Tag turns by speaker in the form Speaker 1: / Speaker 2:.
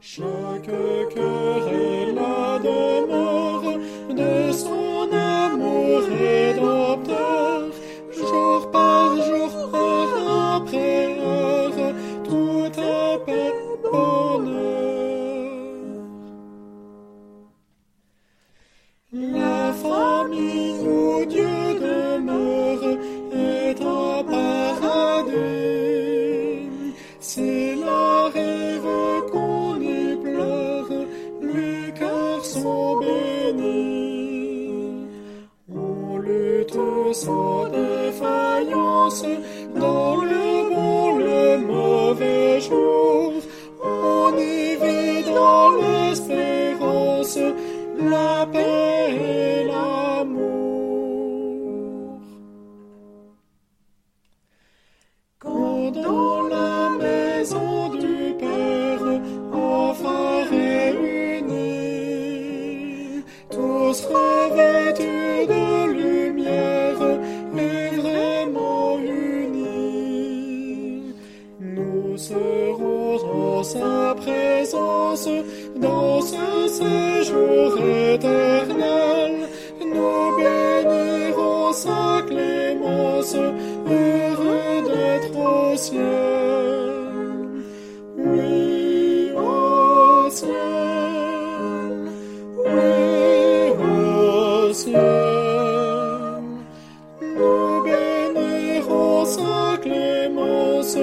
Speaker 1: Chaque cœur est la demeure de son amour rédempteur, jour par jour, heure après heure, tout est bonheur. La famille où Dieu On lutte sans défaillance dans le bon, le mauvais jour. On y vit dans l'espérance la paix serons en sa présence dans ce séjour éternel. Nous bénirons sa clémence, heureux d'être au ciel. Oui, au ciel. Oui, au ciel. Nous bénirons sa clémence,